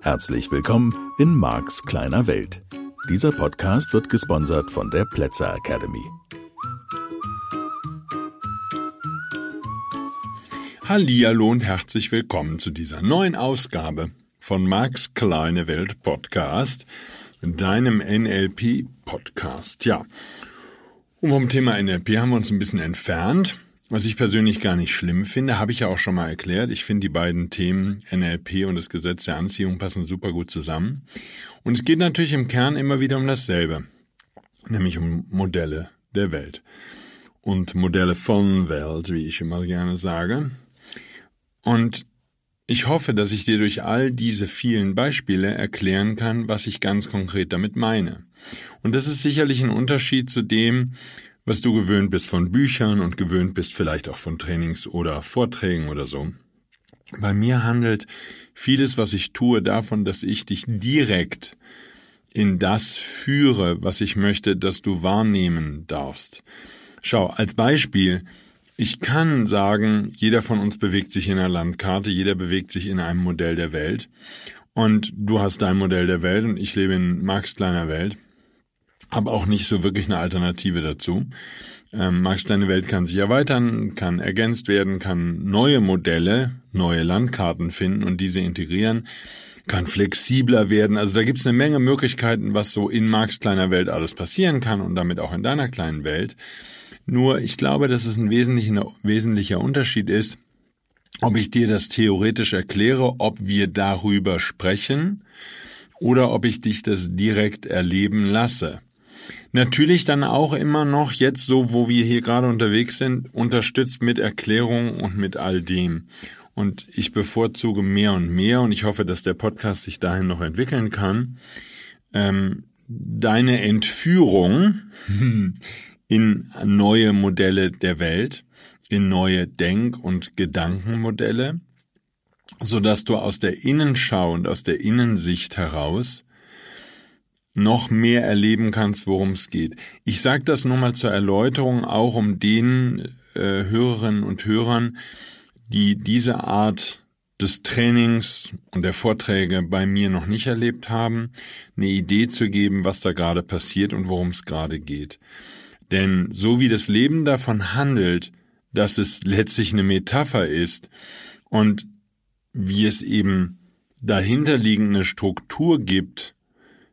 Herzlich willkommen in Marks kleiner Welt. Dieser Podcast wird gesponsert von der Plätzer Academy. Hallihallo und herzlich willkommen zu dieser neuen Ausgabe von Marks kleine Welt Podcast, deinem NLP Podcast. Ja. Und vom Thema NLP haben wir uns ein bisschen entfernt. Was ich persönlich gar nicht schlimm finde, habe ich ja auch schon mal erklärt. Ich finde die beiden Themen NLP und das Gesetz der Anziehung passen super gut zusammen. Und es geht natürlich im Kern immer wieder um dasselbe, nämlich um Modelle der Welt. Und Modelle von Welt, wie ich immer gerne sage. Und ich hoffe, dass ich dir durch all diese vielen Beispiele erklären kann, was ich ganz konkret damit meine. Und das ist sicherlich ein Unterschied zu dem, was du gewöhnt bist von Büchern und gewöhnt bist vielleicht auch von Trainings oder Vorträgen oder so. Bei mir handelt vieles, was ich tue, davon, dass ich dich direkt in das führe, was ich möchte, dass du wahrnehmen darfst. Schau, als Beispiel, ich kann sagen, jeder von uns bewegt sich in einer Landkarte, jeder bewegt sich in einem Modell der Welt. Und du hast dein Modell der Welt und ich lebe in Max kleiner Welt. Habe auch nicht so wirklich eine Alternative dazu. Ähm, Max kleine Welt kann sich erweitern, kann ergänzt werden, kann neue Modelle, neue Landkarten finden und diese integrieren, kann flexibler werden. Also da gibt es eine Menge Möglichkeiten, was so in Max kleiner Welt alles passieren kann und damit auch in deiner kleinen Welt. Nur ich glaube, dass es ein wesentlicher, wesentlicher Unterschied ist, ob ich dir das theoretisch erkläre, ob wir darüber sprechen oder ob ich dich das direkt erleben lasse. Natürlich dann auch immer noch jetzt so, wo wir hier gerade unterwegs sind, unterstützt mit Erklärung und mit all dem. Und ich bevorzuge mehr und mehr und ich hoffe, dass der Podcast sich dahin noch entwickeln kann. Ähm, deine Entführung in neue Modelle der Welt, in neue Denk- und Gedankenmodelle, so dass du aus der Innenschau und aus der Innensicht heraus noch mehr erleben kannst, worum es geht. Ich sage das nur mal zur Erläuterung, auch um den äh, Hörerinnen und Hörern, die diese Art des Trainings und der Vorträge bei mir noch nicht erlebt haben, eine Idee zu geben, was da gerade passiert und worum es gerade geht. Denn so wie das Leben davon handelt, dass es letztlich eine Metapher ist und wie es eben dahinterliegende Struktur gibt,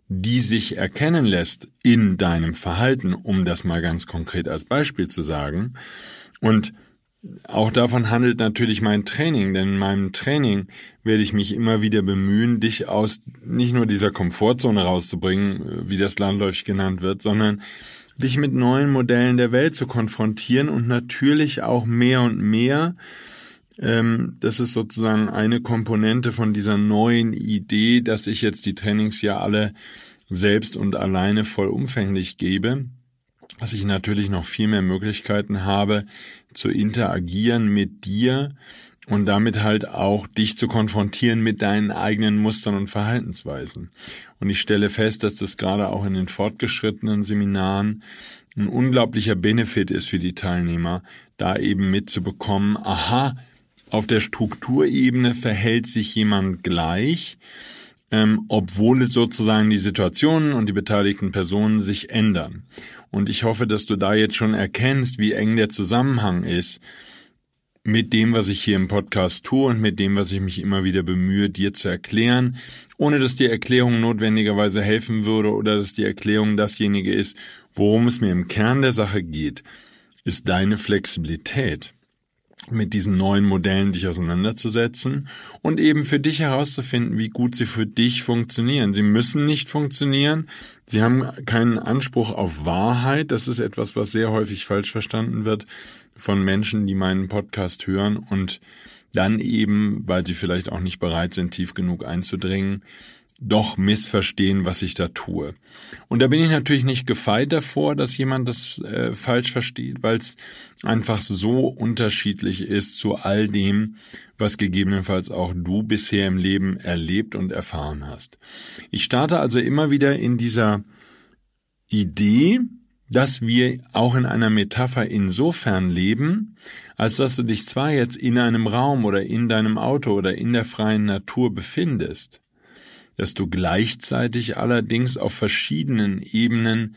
die sich erkennen lässt in deinem Verhalten, um das mal ganz konkret als Beispiel zu sagen. Und auch davon handelt natürlich mein Training, denn in meinem Training werde ich mich immer wieder bemühen, dich aus nicht nur dieser Komfortzone rauszubringen, wie das landläufig genannt wird, sondern dich mit neuen Modellen der Welt zu konfrontieren und natürlich auch mehr und mehr. Ähm, das ist sozusagen eine Komponente von dieser neuen Idee, dass ich jetzt die Trainings ja alle selbst und alleine vollumfänglich gebe, dass ich natürlich noch viel mehr Möglichkeiten habe zu interagieren mit dir und damit halt auch dich zu konfrontieren mit deinen eigenen Mustern und Verhaltensweisen. Und ich stelle fest, dass das gerade auch in den fortgeschrittenen Seminaren ein unglaublicher Benefit ist für die Teilnehmer, da eben mitzubekommen, aha, auf der Strukturebene verhält sich jemand gleich, ähm, obwohl es sozusagen die Situationen und die beteiligten Personen sich ändern. Und ich hoffe, dass du da jetzt schon erkennst, wie eng der Zusammenhang ist mit dem, was ich hier im Podcast tue und mit dem, was ich mich immer wieder bemühe, dir zu erklären, ohne dass die Erklärung notwendigerweise helfen würde oder dass die Erklärung dasjenige ist, worum es mir im Kern der Sache geht, ist deine Flexibilität mit diesen neuen Modellen dich auseinanderzusetzen und eben für dich herauszufinden, wie gut sie für dich funktionieren. Sie müssen nicht funktionieren. Sie haben keinen Anspruch auf Wahrheit. Das ist etwas, was sehr häufig falsch verstanden wird von Menschen, die meinen Podcast hören und dann eben, weil sie vielleicht auch nicht bereit sind, tief genug einzudringen, doch missverstehen, was ich da tue. Und da bin ich natürlich nicht gefeit davor, dass jemand das äh, falsch versteht, weil es einfach so unterschiedlich ist zu all dem, was gegebenenfalls auch du bisher im Leben erlebt und erfahren hast. Ich starte also immer wieder in dieser Idee, dass wir auch in einer Metapher insofern leben, als dass du dich zwar jetzt in einem Raum oder in deinem Auto oder in der freien Natur befindest, dass du gleichzeitig allerdings auf verschiedenen Ebenen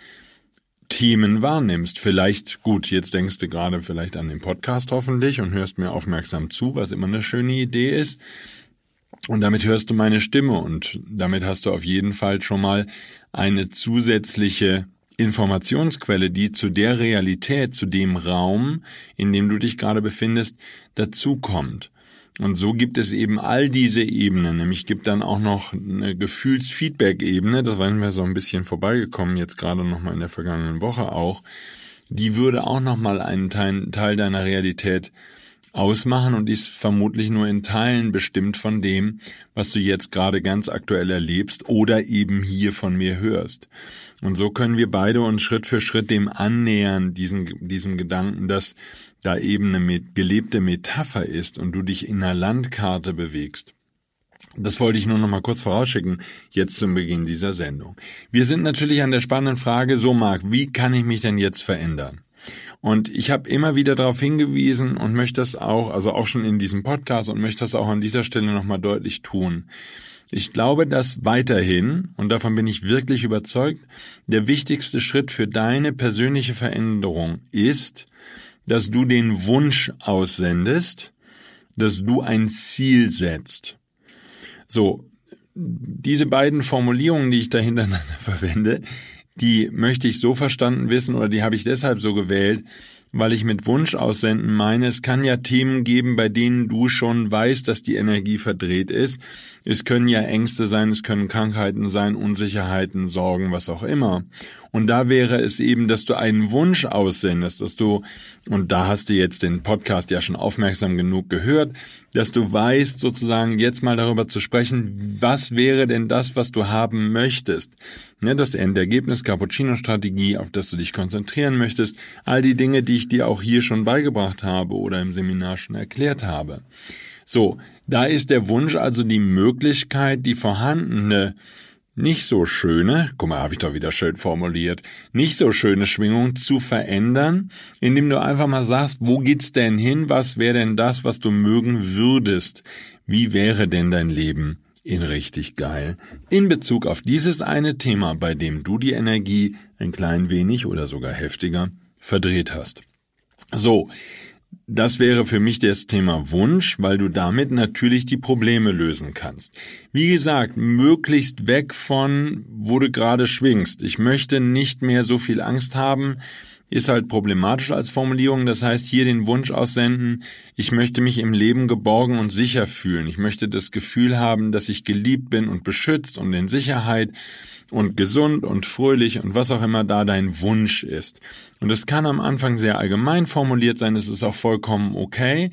Themen wahrnimmst. Vielleicht, gut, jetzt denkst du gerade vielleicht an den Podcast hoffentlich und hörst mir aufmerksam zu, was immer eine schöne Idee ist. Und damit hörst du meine Stimme und damit hast du auf jeden Fall schon mal eine zusätzliche Informationsquelle, die zu der Realität, zu dem Raum, in dem du dich gerade befindest, dazukommt. Und so gibt es eben all diese Ebenen, nämlich gibt dann auch noch eine Gefühlsfeedback-Ebene, da waren wir so ein bisschen vorbeigekommen, jetzt gerade noch mal in der vergangenen Woche auch, die würde auch noch mal einen Teil, Teil deiner Realität ausmachen und ist vermutlich nur in Teilen bestimmt von dem, was du jetzt gerade ganz aktuell erlebst oder eben hier von mir hörst. Und so können wir beide uns Schritt für Schritt dem annähern, diesen, diesem Gedanken, dass da eben eine gelebte Metapher ist und du dich in einer Landkarte bewegst. Das wollte ich nur noch mal kurz vorausschicken, jetzt zum Beginn dieser Sendung. Wir sind natürlich an der spannenden Frage, so Marc, wie kann ich mich denn jetzt verändern? Und ich habe immer wieder darauf hingewiesen und möchte das auch, also auch schon in diesem Podcast und möchte das auch an dieser Stelle nochmal deutlich tun. Ich glaube, dass weiterhin, und davon bin ich wirklich überzeugt, der wichtigste Schritt für deine persönliche Veränderung ist, dass du den Wunsch aussendest, dass du ein Ziel setzt. So, diese beiden Formulierungen, die ich da hintereinander verwende, die möchte ich so verstanden wissen oder die habe ich deshalb so gewählt, weil ich mit Wunsch aussenden meine, es kann ja Themen geben, bei denen du schon weißt, dass die Energie verdreht ist. Es können ja Ängste sein, es können Krankheiten sein, Unsicherheiten, Sorgen, was auch immer. Und da wäre es eben, dass du einen Wunsch aussendest, dass du, und da hast du jetzt den Podcast ja schon aufmerksam genug gehört, dass du weißt, sozusagen jetzt mal darüber zu sprechen, was wäre denn das, was du haben möchtest. Ne, das Endergebnis, Cappuccino-Strategie, auf das du dich konzentrieren möchtest, all die Dinge, die ich dir auch hier schon beigebracht habe oder im Seminar schon erklärt habe. So, da ist der Wunsch also die Möglichkeit, die vorhandene nicht so schöne, guck mal, habe ich doch wieder schön formuliert, nicht so schöne Schwingung zu verändern, indem du einfach mal sagst, wo geht's denn hin? Was wäre denn das, was du mögen würdest? Wie wäre denn dein Leben in richtig geil? In Bezug auf dieses eine Thema, bei dem du die Energie ein klein wenig oder sogar heftiger verdreht hast. So, das wäre für mich das Thema Wunsch, weil du damit natürlich die Probleme lösen kannst. Wie gesagt, möglichst weg von, wo du gerade schwingst. Ich möchte nicht mehr so viel Angst haben, ist halt problematisch als Formulierung. Das heißt, hier den Wunsch aussenden, ich möchte mich im Leben geborgen und sicher fühlen. Ich möchte das Gefühl haben, dass ich geliebt bin und beschützt und in Sicherheit und gesund und fröhlich und was auch immer da dein Wunsch ist. Und es kann am Anfang sehr allgemein formuliert sein, es ist auch vollkommen okay.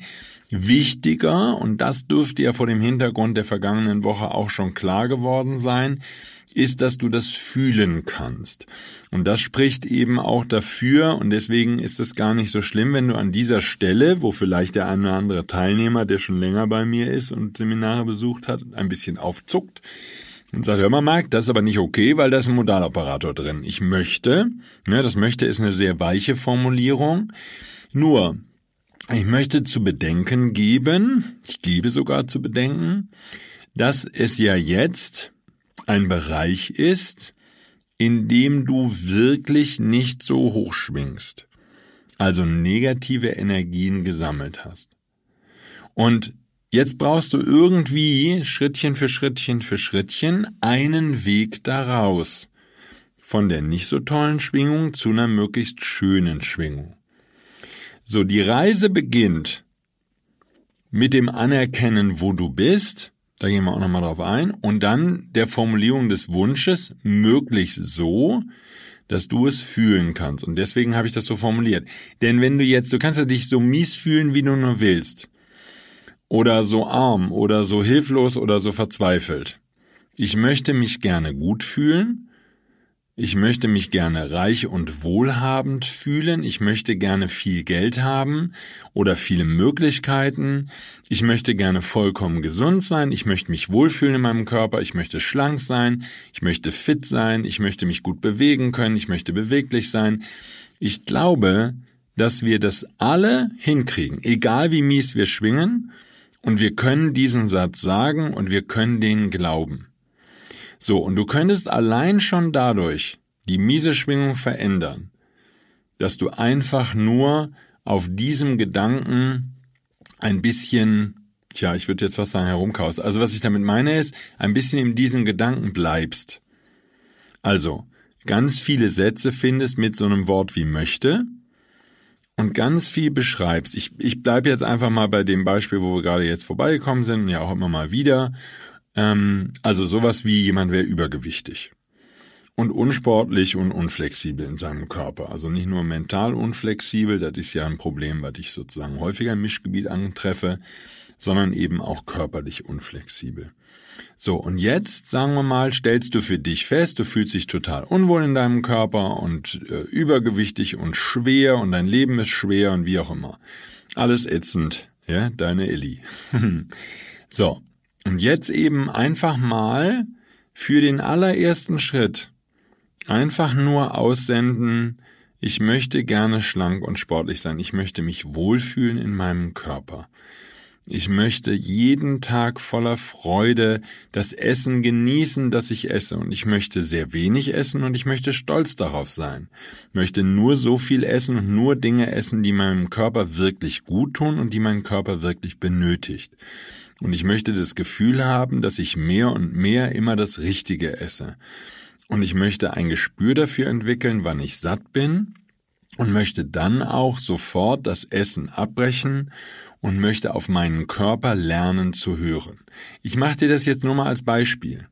Wichtiger, und das dürfte ja vor dem Hintergrund der vergangenen Woche auch schon klar geworden sein, ist, dass du das fühlen kannst. Und das spricht eben auch dafür, und deswegen ist es gar nicht so schlimm, wenn du an dieser Stelle, wo vielleicht der eine oder andere Teilnehmer, der schon länger bei mir ist und Seminare besucht hat, ein bisschen aufzuckt, und sagt, hör mal, Marc, das ist aber nicht okay, weil da ist ein Modaloperator drin. Ich möchte, ne, das möchte ist eine sehr weiche Formulierung, nur, ich möchte zu bedenken geben, ich gebe sogar zu bedenken, dass es ja jetzt ein Bereich ist, in dem du wirklich nicht so hoch schwingst, also negative Energien gesammelt hast. Und Jetzt brauchst du irgendwie Schrittchen für Schrittchen für Schrittchen einen Weg daraus. Von der nicht so tollen Schwingung zu einer möglichst schönen Schwingung. So, die Reise beginnt mit dem Anerkennen, wo du bist. Da gehen wir auch nochmal drauf ein. Und dann der Formulierung des Wunsches, möglichst so, dass du es fühlen kannst. Und deswegen habe ich das so formuliert. Denn wenn du jetzt, du kannst ja dich so mies fühlen, wie du nur willst oder so arm oder so hilflos oder so verzweifelt. Ich möchte mich gerne gut fühlen, Ich möchte mich gerne reich und wohlhabend fühlen. Ich möchte gerne viel Geld haben oder viele Möglichkeiten. Ich möchte gerne vollkommen gesund sein. Ich möchte mich wohlfühlen in meinem Körper. Ich möchte schlank sein. Ich möchte fit sein. Ich möchte mich gut bewegen können. Ich möchte beweglich sein. Ich glaube, dass wir das alle hinkriegen, egal wie mies wir schwingen. Und wir können diesen Satz sagen und wir können den glauben. So, und du könntest allein schon dadurch die miese Schwingung verändern, dass du einfach nur auf diesem Gedanken ein bisschen, tja, ich würde jetzt was sagen, herumkaust. Also was ich damit meine ist, ein bisschen in diesem Gedanken bleibst. Also, ganz viele Sätze findest mit so einem Wort wie möchte und ganz viel beschreibst. Ich, ich bleibe jetzt einfach mal bei dem Beispiel, wo wir gerade jetzt vorbeigekommen sind, ja auch immer mal wieder. Ähm, also sowas wie jemand wäre übergewichtig und unsportlich und unflexibel in seinem Körper. Also nicht nur mental unflexibel, das ist ja ein Problem, was ich sozusagen häufiger im Mischgebiet antreffe, sondern eben auch körperlich unflexibel. So, und jetzt, sagen wir mal, stellst du für dich fest, du fühlst dich total unwohl in deinem Körper und äh, übergewichtig und schwer und dein Leben ist schwer und wie auch immer. Alles ätzend, ja, deine Elli. so, und jetzt eben einfach mal für den allerersten Schritt einfach nur aussenden, ich möchte gerne schlank und sportlich sein, ich möchte mich wohlfühlen in meinem Körper. Ich möchte jeden Tag voller Freude das Essen genießen, das ich esse, und ich möchte sehr wenig essen und ich möchte stolz darauf sein. Ich möchte nur so viel essen und nur Dinge essen, die meinem Körper wirklich gut tun und die mein Körper wirklich benötigt. Und ich möchte das Gefühl haben, dass ich mehr und mehr immer das Richtige esse. Und ich möchte ein Gespür dafür entwickeln, wann ich satt bin und möchte dann auch sofort das Essen abbrechen und möchte auf meinen Körper lernen zu hören. Ich mache dir das jetzt nur mal als Beispiel.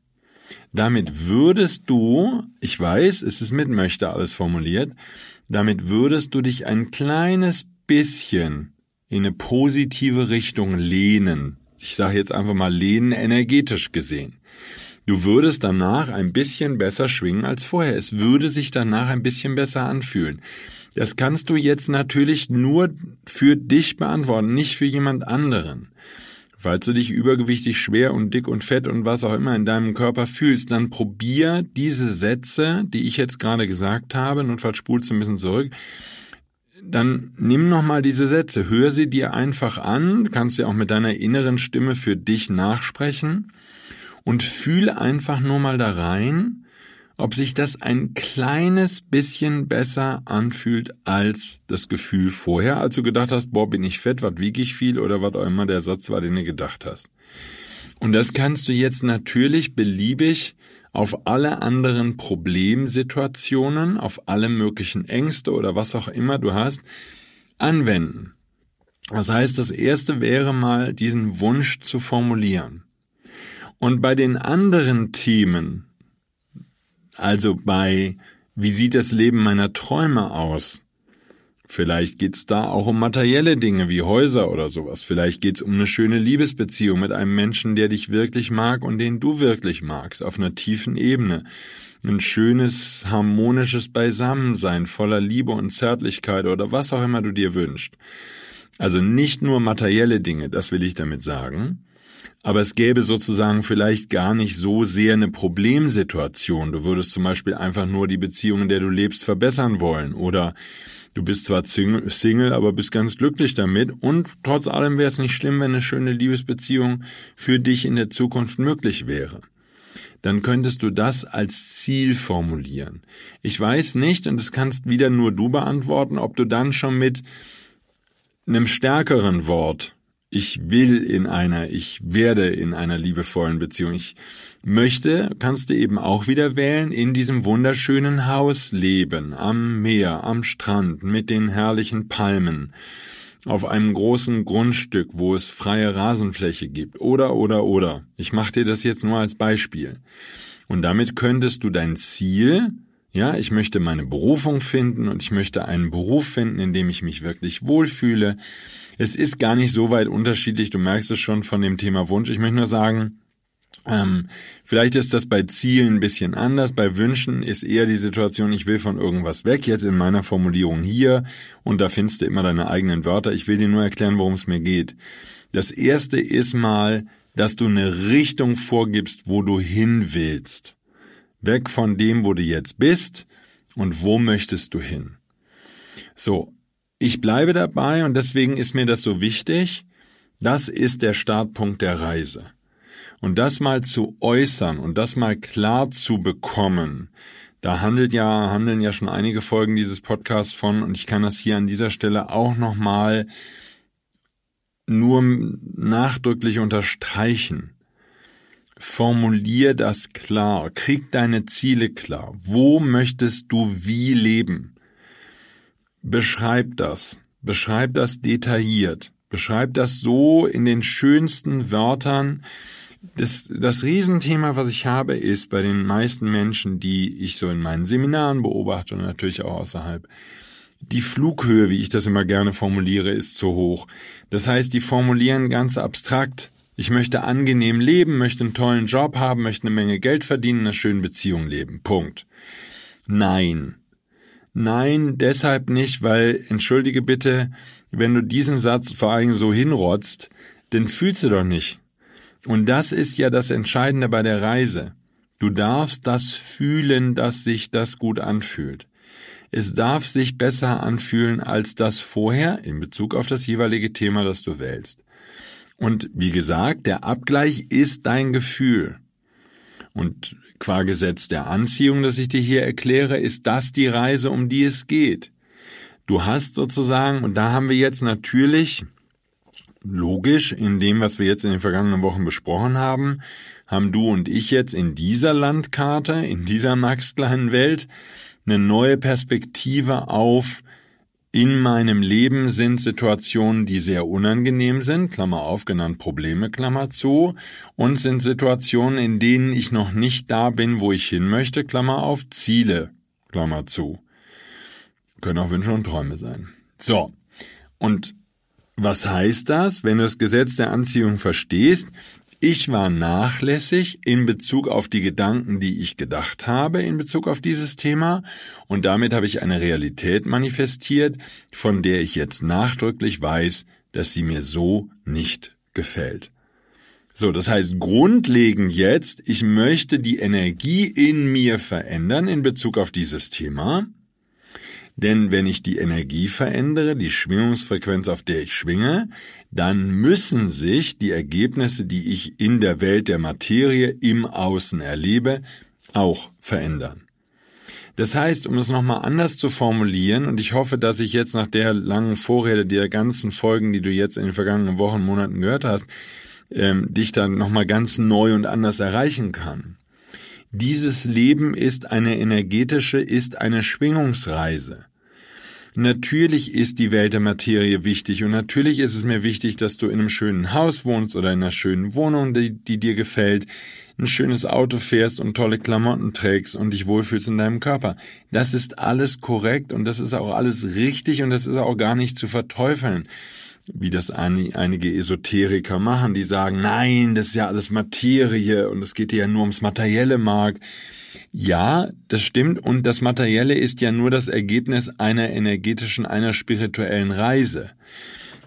Damit würdest du, ich weiß, es ist mit möchte alles formuliert, damit würdest du dich ein kleines bisschen in eine positive Richtung lehnen, ich sage jetzt einfach mal lehnen energetisch gesehen. Du würdest danach ein bisschen besser schwingen als vorher. Es würde sich danach ein bisschen besser anfühlen. Das kannst du jetzt natürlich nur für dich beantworten, nicht für jemand anderen. Falls du dich übergewichtig, schwer und dick und fett und was auch immer in deinem Körper fühlst, dann probier diese Sätze, die ich jetzt gerade gesagt habe, notfalls spulst du ein bisschen zurück, dann nimm nochmal diese Sätze, hör sie dir einfach an, kannst ja auch mit deiner inneren Stimme für dich nachsprechen. Und fühle einfach nur mal da rein, ob sich das ein kleines bisschen besser anfühlt als das Gefühl vorher, als du gedacht hast, boah, bin ich fett, was wiege ich viel oder was auch immer der Satz war, den du gedacht hast. Und das kannst du jetzt natürlich beliebig auf alle anderen Problemsituationen, auf alle möglichen Ängste oder was auch immer du hast, anwenden. Das heißt, das erste wäre mal, diesen Wunsch zu formulieren. Und bei den anderen Themen, also bei, wie sieht das Leben meiner Träume aus, Vielleicht geht's da auch um materielle Dinge wie Häuser oder sowas. Vielleicht geht's um eine schöne Liebesbeziehung mit einem Menschen, der dich wirklich mag und den du wirklich magst, auf einer tiefen Ebene. Ein schönes, harmonisches Beisammensein voller Liebe und Zärtlichkeit oder was auch immer du dir wünschst. Also nicht nur materielle Dinge, das will ich damit sagen. Aber es gäbe sozusagen vielleicht gar nicht so sehr eine Problemsituation. Du würdest zum Beispiel einfach nur die Beziehung, in der du lebst, verbessern wollen oder Du bist zwar Single, aber bist ganz glücklich damit und trotz allem wäre es nicht schlimm, wenn eine schöne Liebesbeziehung für dich in der Zukunft möglich wäre. Dann könntest du das als Ziel formulieren. Ich weiß nicht, und das kannst wieder nur du beantworten, ob du dann schon mit einem stärkeren Wort ich will in einer, ich werde in einer liebevollen Beziehung. Ich möchte, kannst du eben auch wieder wählen, in diesem wunderschönen Haus leben, am Meer, am Strand, mit den herrlichen Palmen, auf einem großen Grundstück, wo es freie Rasenfläche gibt, oder, oder, oder. Ich mache dir das jetzt nur als Beispiel. Und damit könntest du dein Ziel, ja, ich möchte meine Berufung finden und ich möchte einen Beruf finden, in dem ich mich wirklich wohlfühle, es ist gar nicht so weit unterschiedlich, du merkst es schon von dem Thema Wunsch. Ich möchte nur sagen, Ähm, vielleicht ist das bei Zielen ein bisschen anders. Bei Wünschen ist eher die Situation, ich will von irgendwas weg, jetzt in meiner Formulierung hier, und da findest du immer deine eigenen Wörter. Ich will dir nur erklären, worum es mir geht. Das erste ist mal, dass du eine Richtung vorgibst, wo du hin willst. Weg von dem, wo du jetzt bist und wo möchtest du hin. So, ich bleibe dabei und deswegen ist mir das so wichtig. Das ist der Startpunkt der Reise. Und das mal zu äußern und das mal klar zu bekommen, da handelt ja, handeln ja schon einige Folgen dieses Podcasts von und ich kann das hier an dieser Stelle auch nochmal nur nachdrücklich unterstreichen. Formulier das klar, krieg deine Ziele klar. Wo möchtest du wie leben? Beschreib das, beschreib das detailliert, beschreib das so in den schönsten Wörtern, das, das Riesenthema, was ich habe, ist bei den meisten Menschen, die ich so in meinen Seminaren beobachte und natürlich auch außerhalb, die Flughöhe, wie ich das immer gerne formuliere, ist zu hoch. Das heißt, die formulieren ganz abstrakt. Ich möchte angenehm leben, möchte einen tollen Job haben, möchte eine Menge Geld verdienen, in einer schönen Beziehung leben. Punkt. Nein. Nein, deshalb nicht, weil, entschuldige bitte, wenn du diesen Satz vor allem so hinrotzt, dann fühlst du doch nicht. Und das ist ja das Entscheidende bei der Reise. Du darfst das fühlen, dass sich das gut anfühlt. Es darf sich besser anfühlen als das vorher in Bezug auf das jeweilige Thema, das du wählst. Und wie gesagt, der Abgleich ist dein Gefühl. Und qua Gesetz der Anziehung, das ich dir hier erkläre, ist das die Reise, um die es geht. Du hast sozusagen, und da haben wir jetzt natürlich logisch, in dem, was wir jetzt in den vergangenen Wochen besprochen haben, haben du und ich jetzt in dieser Landkarte, in dieser Max kleinen Welt, eine neue Perspektive auf in meinem Leben sind Situationen, die sehr unangenehm sind, Klammer auf, genannt Probleme, Klammer zu, und sind Situationen, in denen ich noch nicht da bin, wo ich hin möchte, Klammer auf, Ziele, Klammer zu. Können auch Wünsche und Träume sein. So. Und was heißt das, wenn du das Gesetz der Anziehung verstehst? Ich war nachlässig in Bezug auf die Gedanken, die ich gedacht habe in Bezug auf dieses Thema, und damit habe ich eine Realität manifestiert, von der ich jetzt nachdrücklich weiß, dass sie mir so nicht gefällt. So, das heißt grundlegend jetzt, ich möchte die Energie in mir verändern in Bezug auf dieses Thema, denn wenn ich die Energie verändere, die Schwingungsfrequenz, auf der ich schwinge, dann müssen sich die Ergebnisse, die ich in der Welt der Materie im Außen erlebe, auch verändern. Das heißt, um es nochmal anders zu formulieren, und ich hoffe, dass ich jetzt nach der langen Vorrede der ganzen Folgen, die du jetzt in den vergangenen Wochen, Monaten gehört hast, ähm, dich dann nochmal ganz neu und anders erreichen kann. Dieses Leben ist eine energetische, ist eine Schwingungsreise. Natürlich ist die Welt der Materie wichtig und natürlich ist es mir wichtig, dass du in einem schönen Haus wohnst oder in einer schönen Wohnung, die, die dir gefällt, ein schönes Auto fährst und tolle Klamotten trägst und dich wohlfühlst in deinem Körper. Das ist alles korrekt und das ist auch alles richtig und das ist auch gar nicht zu verteufeln wie das einige Esoteriker machen, die sagen, nein, das ist ja alles Materie und es geht ja nur ums materielle Mark. Ja, das stimmt und das Materielle ist ja nur das Ergebnis einer energetischen, einer spirituellen Reise.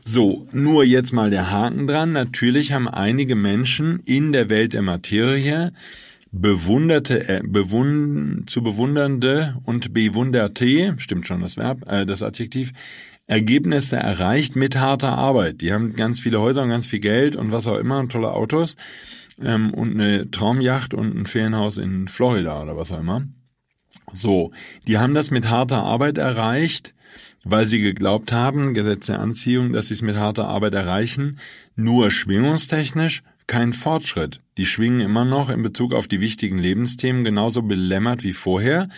So, nur jetzt mal der Haken dran. Natürlich haben einige Menschen in der Welt der Materie bewunderte, äh, bewund, zu bewundernde und bewunderte, stimmt schon das Verb, äh, das Adjektiv, Ergebnisse erreicht mit harter Arbeit. Die haben ganz viele Häuser und ganz viel Geld und was auch immer und tolle Autos ähm, und eine Traumjacht und ein Ferienhaus in Florida oder was auch immer. So, die haben das mit harter Arbeit erreicht, weil sie geglaubt haben, Gesetz der Anziehung, dass sie es mit harter Arbeit erreichen, nur schwingungstechnisch kein Fortschritt. Die schwingen immer noch in Bezug auf die wichtigen Lebensthemen genauso belämmert wie vorher.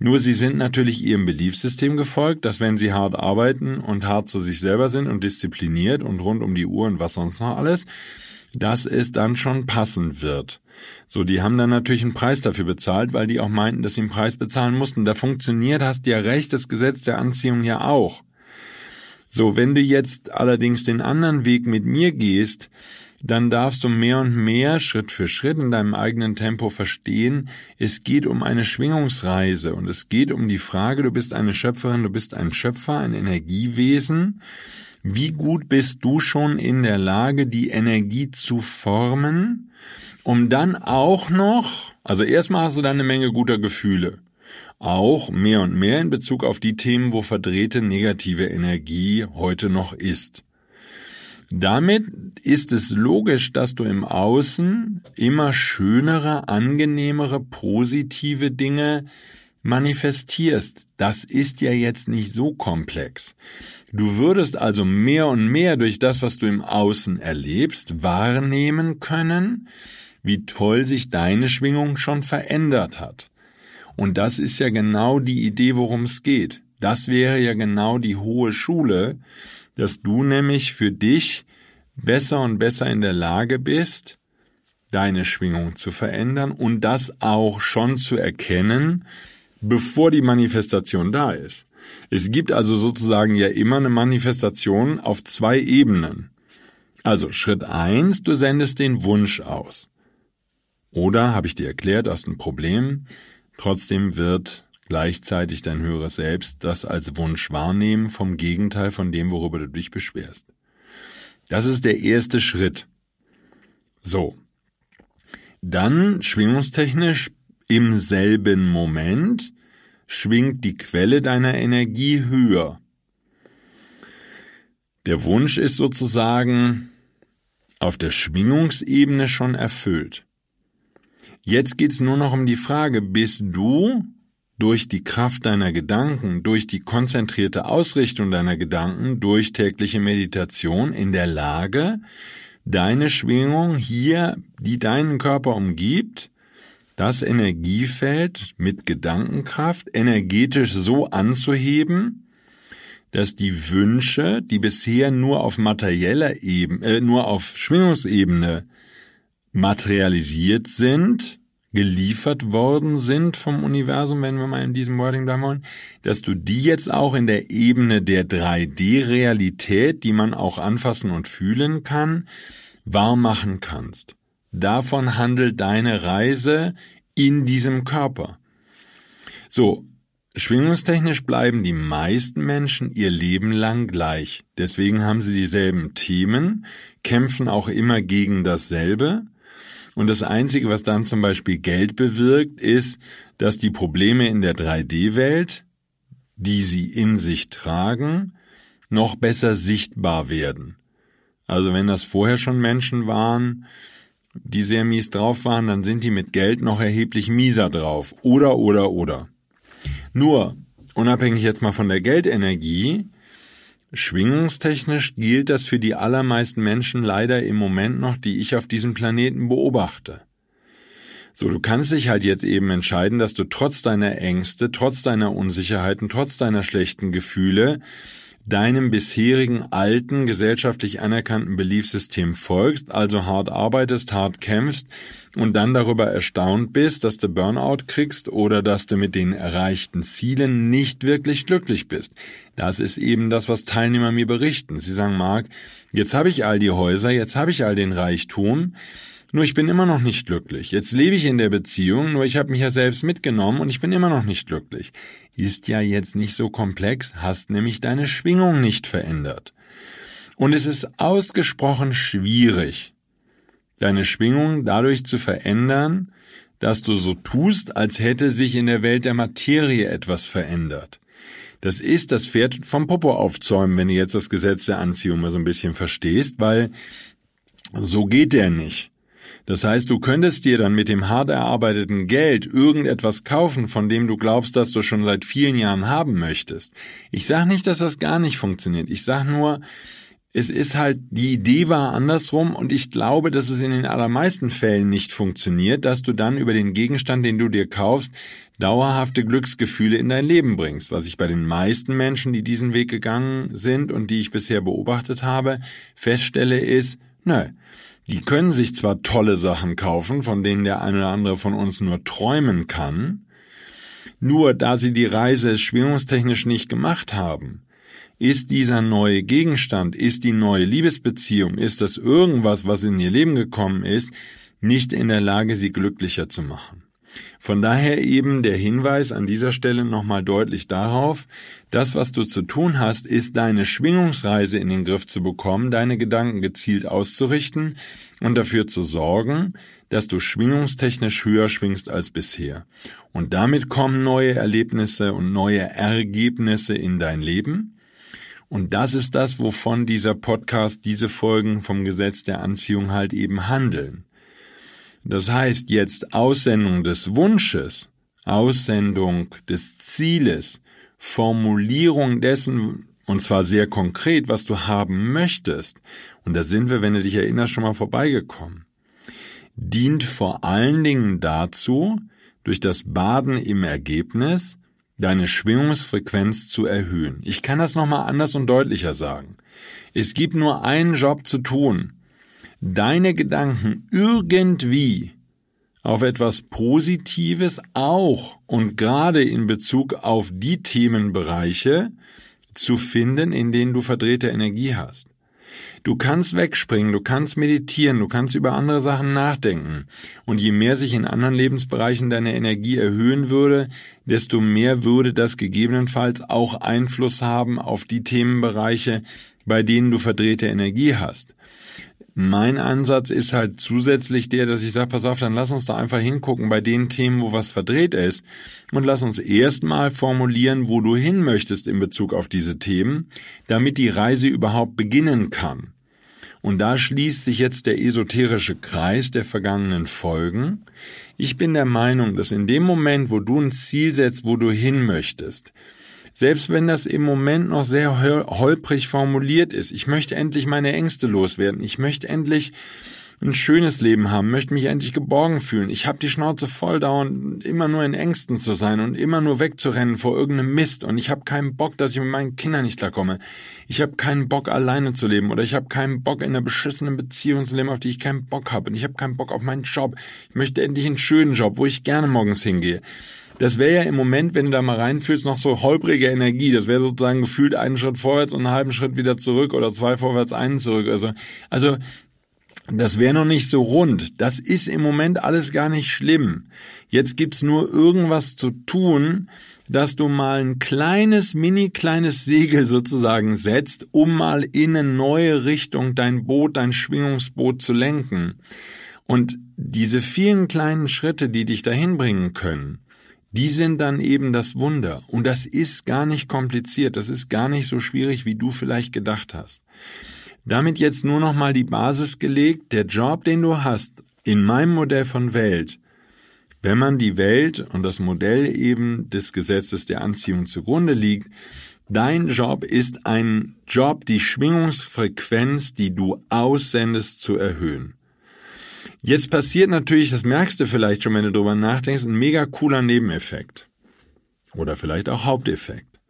Nur sie sind natürlich ihrem Beliefssystem gefolgt, dass wenn sie hart arbeiten und hart zu sich selber sind und diszipliniert und rund um die Uhr und was sonst noch alles, dass es dann schon passen wird. So, die haben dann natürlich einen Preis dafür bezahlt, weil die auch meinten, dass sie einen Preis bezahlen mussten. Da funktioniert, hast ja recht, das Gesetz der Anziehung ja auch. So, wenn du jetzt allerdings den anderen Weg mit mir gehst, dann darfst du mehr und mehr Schritt für Schritt in deinem eigenen Tempo verstehen, es geht um eine Schwingungsreise und es geht um die Frage, du bist eine Schöpferin, du bist ein Schöpfer, ein Energiewesen. Wie gut bist du schon in der Lage, die Energie zu formen, um dann auch noch, also erstmal hast du dann eine Menge guter Gefühle auch mehr und mehr in Bezug auf die Themen, wo verdrehte negative Energie heute noch ist. Damit ist es logisch, dass du im Außen immer schönere, angenehmere, positive Dinge manifestierst. Das ist ja jetzt nicht so komplex. Du würdest also mehr und mehr durch das, was du im Außen erlebst, wahrnehmen können, wie toll sich deine Schwingung schon verändert hat. Und das ist ja genau die Idee, worum es geht. Das wäre ja genau die hohe Schule, dass du nämlich für dich besser und besser in der Lage bist, deine Schwingung zu verändern und das auch schon zu erkennen, bevor die Manifestation da ist. Es gibt also sozusagen ja immer eine Manifestation auf zwei Ebenen. Also Schritt eins: du sendest den Wunsch aus. Oder, habe ich dir erklärt, hast ein Problem, trotzdem wird gleichzeitig dein höheres Selbst das als Wunsch wahrnehmen vom Gegenteil von dem, worüber du dich beschwerst. Das ist der erste Schritt. So. Dann schwingungstechnisch im selben Moment schwingt die Quelle deiner Energie höher. Der Wunsch ist sozusagen auf der Schwingungsebene schon erfüllt. Jetzt geht's nur noch um die Frage, bist du durch die Kraft deiner Gedanken, durch die konzentrierte Ausrichtung deiner Gedanken, durch tägliche Meditation in der Lage, deine Schwingung hier, die deinen Körper umgibt, das Energiefeld mit Gedankenkraft energetisch so anzuheben, dass die Wünsche, die bisher nur auf materieller Ebene, äh, nur auf Schwingungsebene materialisiert sind, geliefert worden sind vom Universum, wenn wir mal in diesem Wording bleiben wollen, dass du die jetzt auch in der Ebene der 3D-Realität, die man auch anfassen und fühlen kann, wahr machen kannst. Davon handelt deine Reise in diesem Körper. So, schwingungstechnisch bleiben die meisten Menschen ihr Leben lang gleich. Deswegen haben sie dieselben Themen, kämpfen auch immer gegen dasselbe, und das Einzige, was dann zum Beispiel Geld bewirkt, ist, dass die Probleme in der 3D-Welt, die sie in sich tragen, noch besser sichtbar werden. Also wenn das vorher schon Menschen waren, die sehr mies drauf waren, dann sind die mit Geld noch erheblich mieser drauf. Oder, oder, oder. Nur, unabhängig jetzt mal von der Geldenergie, Schwingungstechnisch gilt das für die allermeisten Menschen leider im Moment noch, die ich auf diesem Planeten beobachte. So, du kannst dich halt jetzt eben entscheiden, dass du trotz deiner Ängste, trotz deiner Unsicherheiten, trotz deiner schlechten Gefühle deinem bisherigen alten, gesellschaftlich anerkannten Beliefsystem folgst, also hart arbeitest, hart kämpfst und dann darüber erstaunt bist, dass du Burnout kriegst oder dass du mit den erreichten Zielen nicht wirklich glücklich bist. Das ist eben das, was Teilnehmer mir berichten. Sie sagen, Marc, jetzt habe ich all die Häuser, jetzt habe ich all den Reichtum, nur ich bin immer noch nicht glücklich. Jetzt lebe ich in der Beziehung, nur ich habe mich ja selbst mitgenommen und ich bin immer noch nicht glücklich. Ist ja jetzt nicht so komplex, hast nämlich deine Schwingung nicht verändert. Und es ist ausgesprochen schwierig, deine Schwingung dadurch zu verändern, dass du so tust, als hätte sich in der Welt der Materie etwas verändert. Das ist das Pferd vom Popo aufzäumen, wenn du jetzt das Gesetz der Anziehung mal so ein bisschen verstehst, weil so geht der nicht. Das heißt, du könntest dir dann mit dem hart erarbeiteten Geld irgendetwas kaufen, von dem du glaubst, dass du schon seit vielen Jahren haben möchtest. Ich sage nicht, dass das gar nicht funktioniert. Ich sage nur, es ist halt, die Idee war andersrum und ich glaube, dass es in den allermeisten Fällen nicht funktioniert, dass du dann über den Gegenstand, den du dir kaufst, dauerhafte Glücksgefühle in dein Leben bringst. Was ich bei den meisten Menschen, die diesen Weg gegangen sind und die ich bisher beobachtet habe, feststelle ist, nö, die können sich zwar tolle Sachen kaufen, von denen der eine oder andere von uns nur träumen kann, nur da sie die Reise schwingungstechnisch nicht gemacht haben, ist dieser neue Gegenstand, ist die neue Liebesbeziehung, ist das irgendwas, was in ihr Leben gekommen ist, nicht in der Lage, sie glücklicher zu machen. Von daher eben der Hinweis an dieser Stelle nochmal deutlich darauf, das, was du zu tun hast, ist deine Schwingungsreise in den Griff zu bekommen, deine Gedanken gezielt auszurichten und dafür zu sorgen, dass du schwingungstechnisch höher schwingst als bisher. Und damit kommen neue Erlebnisse und neue Ergebnisse in dein Leben. Und das ist das, wovon dieser Podcast, diese Folgen vom Gesetz der Anziehung halt eben handeln. Das heißt jetzt Aussendung des Wunsches, Aussendung des Zieles, Formulierung dessen, und zwar sehr konkret, was du haben möchtest. Und da sind wir, wenn du dich erinnerst, schon mal vorbeigekommen. Dient vor allen Dingen dazu, durch das Baden im Ergebnis deine Schwingungsfrequenz zu erhöhen. Ich kann das nochmal anders und deutlicher sagen. Es gibt nur einen Job zu tun, deine Gedanken irgendwie auf etwas Positives auch und gerade in Bezug auf die Themenbereiche zu finden, in denen du verdrehte Energie hast. Du kannst wegspringen, du kannst meditieren, du kannst über andere Sachen nachdenken. Und je mehr sich in anderen Lebensbereichen deine Energie erhöhen würde, desto mehr würde das gegebenenfalls auch Einfluss haben auf die Themenbereiche, bei denen du verdrehte Energie hast. Mein Ansatz ist halt zusätzlich der, dass ich sage, pass auf, dann lass uns da einfach hingucken bei den Themen, wo was verdreht ist und lass uns erstmal formulieren, wo du hin möchtest in Bezug auf diese Themen, damit die Reise überhaupt beginnen kann. Und da schließt sich jetzt der esoterische Kreis der vergangenen Folgen. Ich bin der Meinung, dass in dem Moment, wo du ein Ziel setzt, wo du hin möchtest, selbst wenn das im Moment noch sehr holprig formuliert ist. Ich möchte endlich meine Ängste loswerden. Ich möchte endlich ein schönes Leben haben, möchte mich endlich geborgen fühlen. Ich habe die Schnauze voll dauernd immer nur in Ängsten zu sein und immer nur wegzurennen vor irgendeinem Mist und ich habe keinen Bock, dass ich mit meinen Kindern nicht klarkomme. Ich habe keinen Bock alleine zu leben oder ich habe keinen Bock in einer beschissenen Beziehung zu leben, auf die ich keinen Bock habe und ich habe keinen Bock auf meinen Job. Ich möchte endlich einen schönen Job, wo ich gerne morgens hingehe. Das wäre ja im Moment, wenn du da mal reinfühlst, noch so holprige Energie. Das wäre sozusagen gefühlt einen Schritt vorwärts und einen halben Schritt wieder zurück oder zwei vorwärts, einen zurück. Also, also das wäre noch nicht so rund. Das ist im Moment alles gar nicht schlimm. Jetzt gibt's nur irgendwas zu tun, dass du mal ein kleines, mini kleines Segel sozusagen setzt, um mal in eine neue Richtung dein Boot, dein Schwingungsboot zu lenken. Und diese vielen kleinen Schritte, die dich dahin bringen können, die sind dann eben das Wunder. Und das ist gar nicht kompliziert, das ist gar nicht so schwierig, wie du vielleicht gedacht hast. Damit jetzt nur noch mal die Basis gelegt, der Job, den du hast, in meinem Modell von Welt, wenn man die Welt und das Modell eben des Gesetzes der Anziehung zugrunde liegt, dein Job ist ein Job, die Schwingungsfrequenz, die du aussendest, zu erhöhen. Jetzt passiert natürlich, das merkst du vielleicht schon, wenn du drüber nachdenkst, ein mega cooler Nebeneffekt. Oder vielleicht auch Haupteffekt.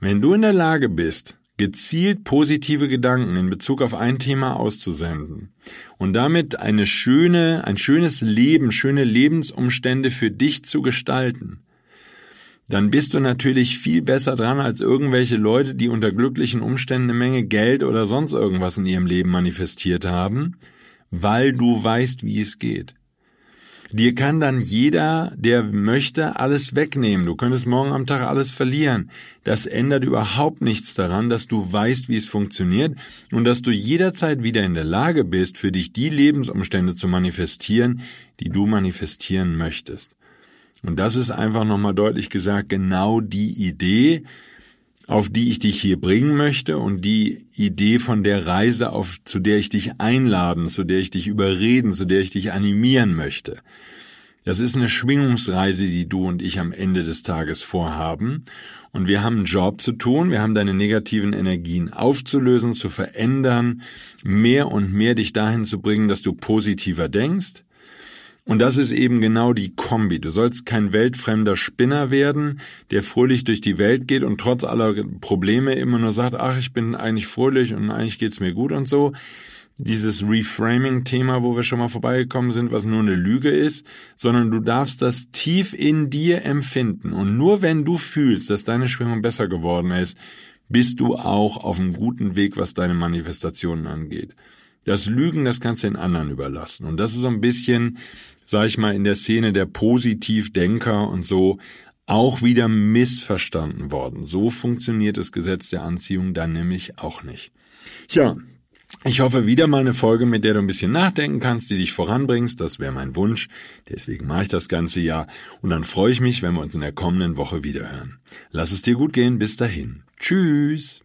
Wenn du in der Lage bist, gezielt positive Gedanken in Bezug auf ein Thema auszusenden und damit eine schöne, ein schönes Leben, schöne Lebensumstände für dich zu gestalten, dann bist du natürlich viel besser dran als irgendwelche Leute, die unter glücklichen Umständen eine Menge Geld oder sonst irgendwas in ihrem Leben manifestiert haben, weil du weißt, wie es geht. Dir kann dann jeder, der möchte, alles wegnehmen. Du könntest morgen am Tag alles verlieren. Das ändert überhaupt nichts daran, dass du weißt, wie es funktioniert und dass du jederzeit wieder in der Lage bist, für dich die Lebensumstände zu manifestieren, die du manifestieren möchtest. Und das ist einfach nochmal deutlich gesagt genau die Idee, auf die ich dich hier bringen möchte und die Idee von der Reise, auf, zu der ich dich einladen, zu der ich dich überreden, zu der ich dich animieren möchte. Das ist eine Schwingungsreise, die du und ich am Ende des Tages vorhaben. Und wir haben einen Job zu tun, wir haben deine negativen Energien aufzulösen, zu verändern, mehr und mehr dich dahin zu bringen, dass du positiver denkst, und das ist eben genau die Kombi. Du sollst kein weltfremder Spinner werden, der fröhlich durch die Welt geht und trotz aller Probleme immer nur sagt, ach, ich bin eigentlich fröhlich und eigentlich geht's mir gut und so. Dieses Reframing-Thema, wo wir schon mal vorbeigekommen sind, was nur eine Lüge ist, sondern du darfst das tief in dir empfinden. Und nur wenn du fühlst, dass deine Schwingung besser geworden ist, bist du auch auf einem guten Weg, was deine Manifestationen angeht. Das Lügen, das kannst du den anderen überlassen. Und das ist so ein bisschen, sag ich mal, in der Szene der Positivdenker und so auch wieder missverstanden worden. So funktioniert das Gesetz der Anziehung dann nämlich auch nicht. Ja, ich hoffe wieder mal eine Folge, mit der du ein bisschen nachdenken kannst, die dich voranbringst. Das wäre mein Wunsch. Deswegen mache ich das ganze Jahr. Und dann freue ich mich, wenn wir uns in der kommenden Woche wiederhören. Lass es dir gut gehen. Bis dahin. Tschüss.